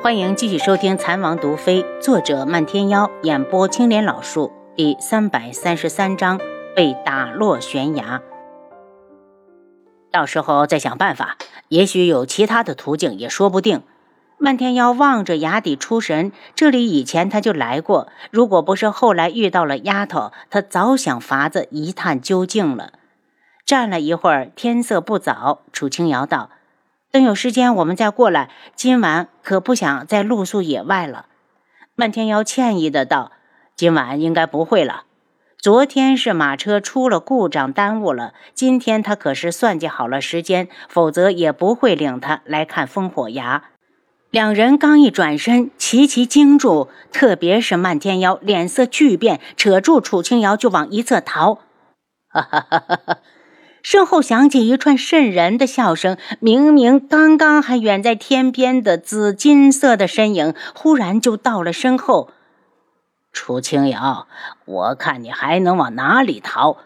欢迎继续收听《残王毒妃》，作者漫天妖，演播青莲老树，第三百三十三章被打落悬崖。到时候再想办法，也许有其他的途径，也说不定。漫天妖望着崖底出神，这里以前他就来过，如果不是后来遇到了丫头，他早想法子一探究竟了。站了一会儿，天色不早，楚清瑶道。等有时间，我们再过来。今晚可不想再露宿野外了。漫天妖歉意的道：“今晚应该不会了。昨天是马车出了故障，耽误了。今天他可是算计好了时间，否则也不会领他来看烽火崖。”两人刚一转身，齐齐惊住，特别是漫天妖脸色巨变，扯住楚清瑶就往一侧逃。哈哈哈哈哈！身后响起一串渗人的笑声，明明刚刚还远在天边的紫金色的身影，忽然就到了身后。楚清瑶，我看你还能往哪里逃？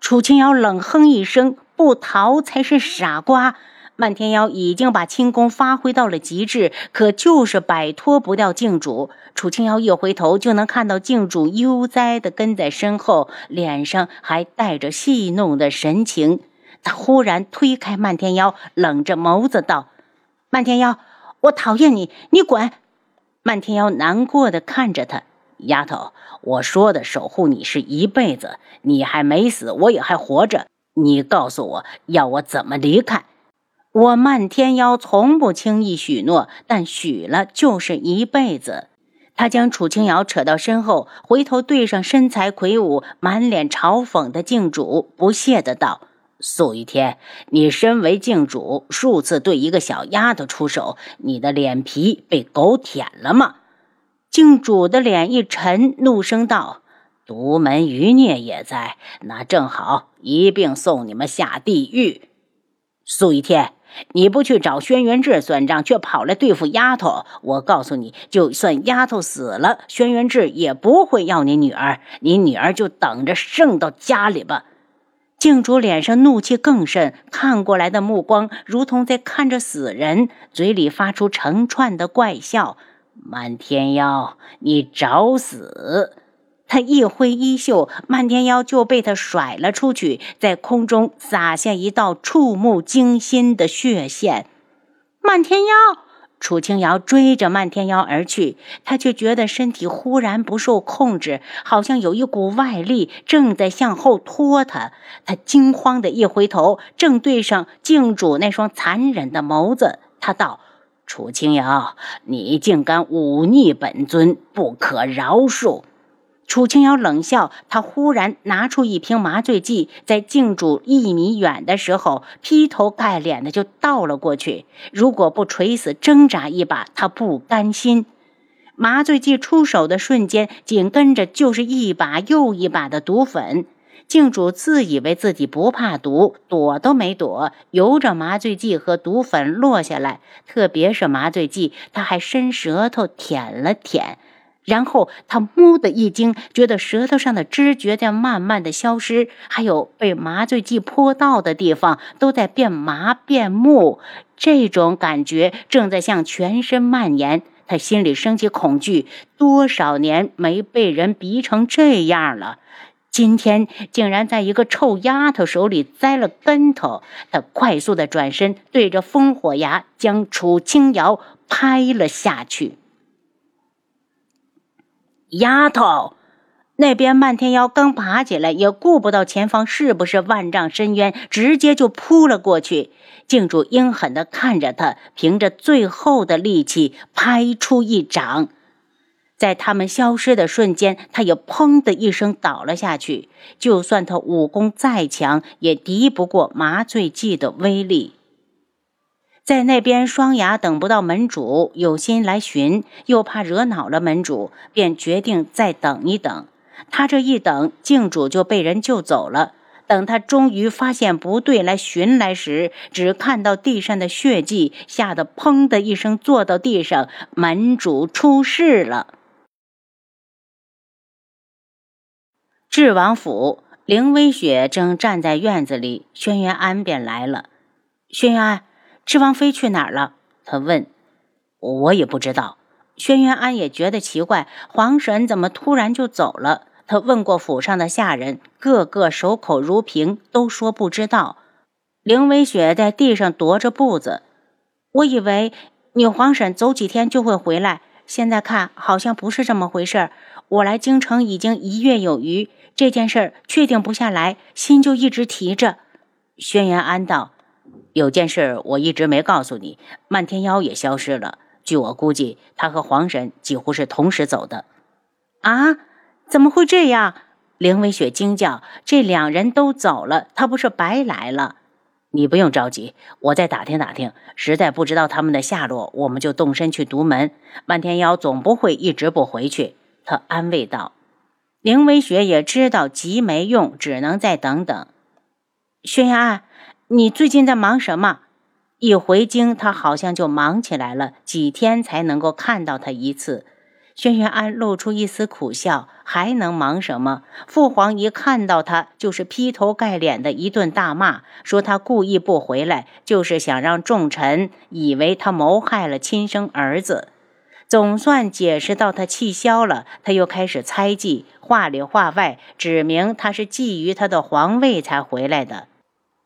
楚清瑶冷哼一声：“不逃才是傻瓜。”漫天妖已经把轻功发挥到了极致，可就是摆脱不掉镜主。楚清瑶一回头，就能看到镜主悠哉地跟在身后，脸上还带着戏弄的神情。他忽然推开漫天妖，冷着眸子道：“漫天妖，我讨厌你，你滚！”漫天妖难过的看着他：“丫头，我说的守护你是一辈子，你还没死，我也还活着。你告诉我要我怎么离开？”我漫天妖从不轻易许诺，但许了就是一辈子。他将楚清瑶扯到身后，回头对上身材魁梧、满脸嘲讽的镜主，不屑的道：“素一天，你身为镜主，数次对一个小丫头出手，你的脸皮被狗舔了吗？”镜主的脸一沉，怒声道：“独门余孽也在，那正好一并送你们下地狱。”素一天。你不去找轩辕志算账，却跑来对付丫头。我告诉你，就算丫头死了，轩辕志也不会要你女儿。你女儿就等着剩到家里吧。静主脸上怒气更甚，看过来的目光如同在看着死人，嘴里发出成串的怪笑。满天妖，你找死！他一挥衣袖，漫天妖就被他甩了出去，在空中洒下一道触目惊心的血线。漫天妖，楚清瑶追着漫天妖而去，他却觉得身体忽然不受控制，好像有一股外力正在向后拖他。他惊慌的一回头，正对上镜主那双残忍的眸子，他道：“楚清瑶，你竟敢忤逆本尊，不可饶恕！”楚清瑶冷笑，他忽然拿出一瓶麻醉剂，在镜主一米远的时候，劈头盖脸的就倒了过去。如果不垂死挣扎一把，他不甘心。麻醉剂出手的瞬间，紧跟着就是一把又一把的毒粉。镜主自以为自己不怕毒，躲都没躲，由着麻醉剂和毒粉落下来。特别是麻醉剂，他还伸舌头舔了舔。然后他蓦的一惊，觉得舌头上的知觉在慢慢的消失，还有被麻醉剂泼到的地方都在变麻变木，这种感觉正在向全身蔓延。他心里升起恐惧，多少年没被人逼成这样了，今天竟然在一个臭丫头手里栽了跟头。他快速的转身，对着烽火崖将楚清瑶拍了下去。丫头，那边漫天妖刚爬起来，也顾不到前方是不是万丈深渊，直接就扑了过去。镜主阴狠地看着他，凭着最后的力气拍出一掌，在他们消失的瞬间，他也砰的一声倒了下去。就算他武功再强，也敌不过麻醉剂的威力。在那边，双牙等不到门主有心来寻，又怕惹恼了门主，便决定再等一等。他这一等，镜主就被人救走了。等他终于发现不对，来寻来时，只看到地上的血迹，吓得砰的一声坐到地上。门主出事了。智王府，凌微雪正站在院子里，轩辕安便来了。轩辕安。智王妃去哪儿了？他问。我也不知道。轩辕安也觉得奇怪，皇婶怎么突然就走了？他问过府上的下人，个个守口如瓶，都说不知道。凌微雪在地上踱着步子，我以为你皇婶走几天就会回来，现在看好像不是这么回事。我来京城已经一月有余，这件事儿确定不下来，心就一直提着。轩辕安道。有件事我一直没告诉你，漫天妖也消失了。据我估计，他和黄神几乎是同时走的。啊？怎么会这样？凌微雪惊叫：“这两人都走了，他不是白来了？”你不用着急，我再打听打听。实在不知道他们的下落，我们就动身去独门。漫天妖总不会一直不回去。他安慰道。凌微雪也知道急没用，只能再等等。轩辕安。你最近在忙什么？一回京，他好像就忙起来了，几天才能够看到他一次。轩辕安露出一丝苦笑，还能忙什么？父皇一看到他，就是劈头盖脸的一顿大骂，说他故意不回来，就是想让众臣以为他谋害了亲生儿子。总算解释到他气消了，他又开始猜忌，话里话外指明他是觊觎他的皇位才回来的。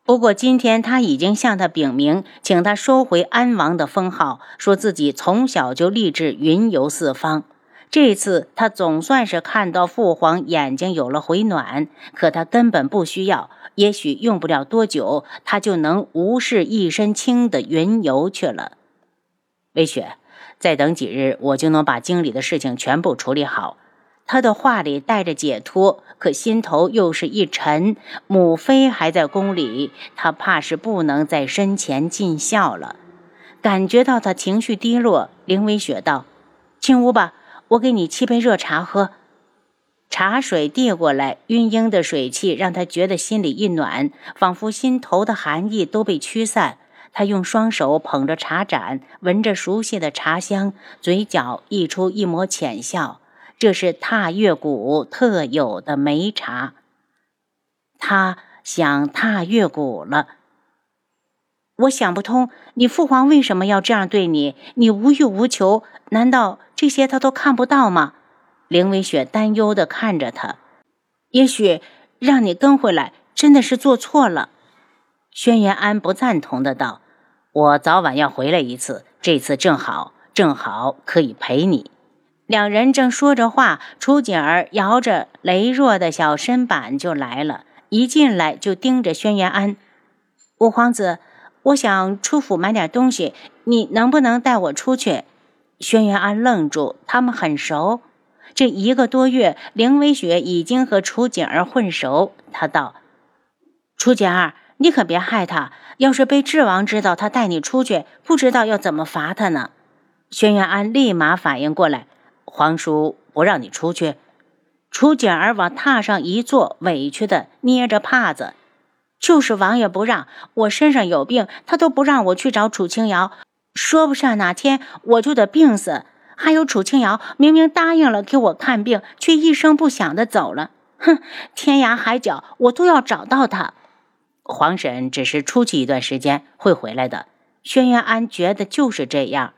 不过今天他已经向他禀明，请他收回安王的封号，说自己从小就立志云游四方。这次他总算是看到父皇眼睛有了回暖，可他根本不需要，也许用不了多久，他就能无事一身轻的云游去了。微雪，再等几日，我就能把京里的事情全部处理好。他的话里带着解脱，可心头又是一沉。母妃还在宫里，他怕是不能在身前尽孝了。感觉到他情绪低落，凌微雪道：“进屋吧，我给你沏杯热茶喝。”茶水递过来，晕氲的水汽让他觉得心里一暖，仿佛心头的寒意都被驱散。他用双手捧着茶盏，闻着熟悉的茶香，嘴角溢出一抹浅笑。这是踏月谷特有的梅茶，他想踏月谷了。我想不通，你父皇为什么要这样对你？你无欲无求，难道这些他都看不到吗？凌微雪担忧的看着他。也许让你跟回来，真的是做错了。轩辕安不赞同的道：“我早晚要回来一次，这次正好，正好可以陪你。”两人正说着话，楚景儿摇着羸弱的小身板就来了。一进来就盯着轩辕安。五皇子，我想出府买点东西，你能不能带我出去？轩辕安愣住，他们很熟。这一个多月，凌微雪已经和楚景儿混熟。他道：“楚景儿，你可别害他。要是被智王知道他带你出去，不知道要怎么罚他呢。”轩辕安立马反应过来。皇叔不让你出去，楚景儿往榻上一坐，委屈的捏着帕子。就是王爷不让我身上有病，他都不让我去找楚清瑶，说不上哪天我就得病死。还有楚清瑶明明答应了给我看病，却一声不响的走了。哼，天涯海角我都要找到他。皇婶只是出去一段时间，会回来的。轩辕安觉得就是这样。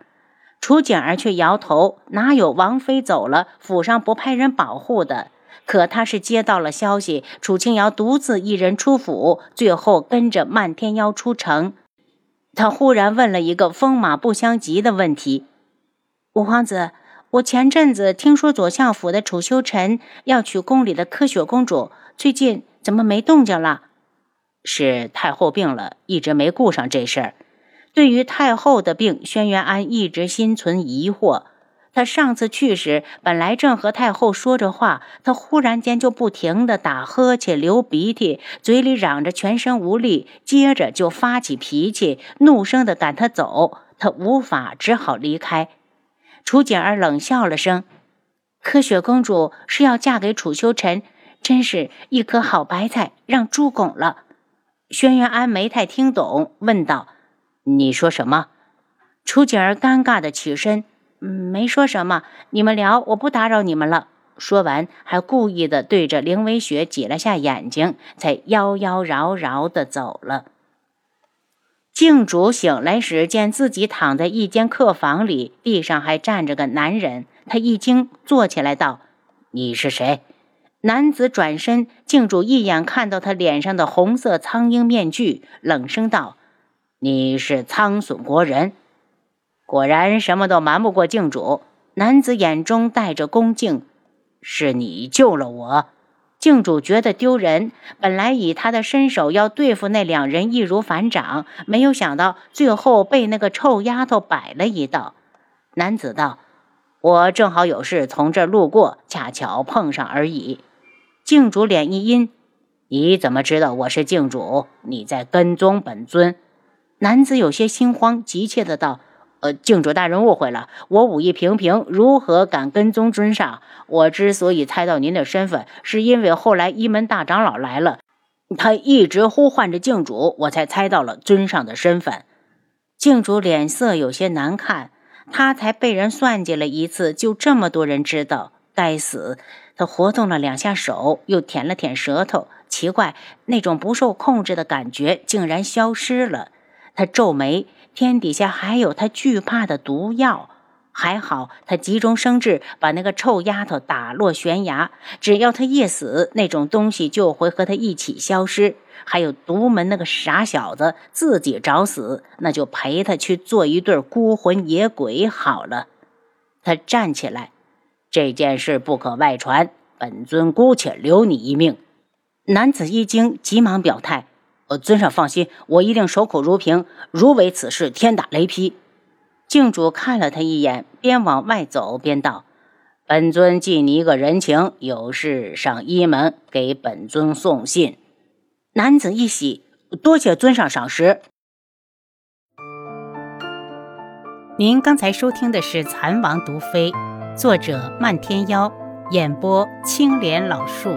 楚景儿却摇头，哪有王妃走了，府上不派人保护的？可他是接到了消息，楚清瑶独自一人出府，最后跟着漫天妖出城。他忽然问了一个风马不相及的问题：“五皇子，我前阵子听说左相府的楚修臣要娶宫里的柯雪公主，最近怎么没动静了？”是太后病了，一直没顾上这事儿。对于太后的病，轩辕安一直心存疑惑。他上次去时，本来正和太后说着话，他忽然间就不停地打呵欠、流鼻涕，嘴里嚷着全身无力，接着就发起脾气，怒声地赶他走。他无法，只好离开。楚景儿冷笑了声：“柯雪公主是要嫁给楚修臣，真是一颗好白菜，让猪拱了。”轩辕安没太听懂，问道。你说什么？楚景儿尴尬的起身，嗯，没说什么。你们聊，我不打扰你们了。说完，还故意的对着凌微雪挤了下眼睛，才妖妖娆娆的走了。静主醒来时，见自己躺在一间客房里，地上还站着个男人。他一惊，坐起来道：“你是谁？”男子转身，静主一眼看到他脸上的红色苍鹰面具，冷声道：“你是苍隼国人。”果然，什么都瞒不过静主。男子眼中带着恭敬：“是你救了我。”静主觉得丢人，本来以他的身手要对付那两人易如反掌，没有想到最后被那个臭丫头摆了一道。男子道：“我正好有事从这儿路过，恰巧碰上而已。”静主脸一阴：“你怎么知道我是静主？你在跟踪本尊？”男子有些心慌，急切的道。呃，静主大人误会了，我武艺平平，如何敢跟踪尊上？我之所以猜到您的身份，是因为后来一门大长老来了，他一直呼唤着静主，我才猜到了尊上的身份。静主脸色有些难看，他才被人算计了一次，就这么多人知道，该死！他活动了两下手，又舔了舔舌头，奇怪，那种不受控制的感觉竟然消失了。他皱眉。天底下还有他惧怕的毒药，还好他急中生智，把那个臭丫头打落悬崖。只要他一死，那种东西就会和他一起消失。还有独门那个傻小子自己找死，那就陪他去做一对孤魂野鬼好了。他站起来，这件事不可外传，本尊姑且留你一命。男子一惊，急忙表态。呃，尊上放心，我一定守口如瓶。如违此事，天打雷劈。静主看了他一眼，边往外走边道：“本尊记你一个人情，有事上一门给本尊送信。”男子一喜，多谢尊上赏识。您刚才收听的是《蚕王毒妃》，作者漫天妖，演播青莲老树。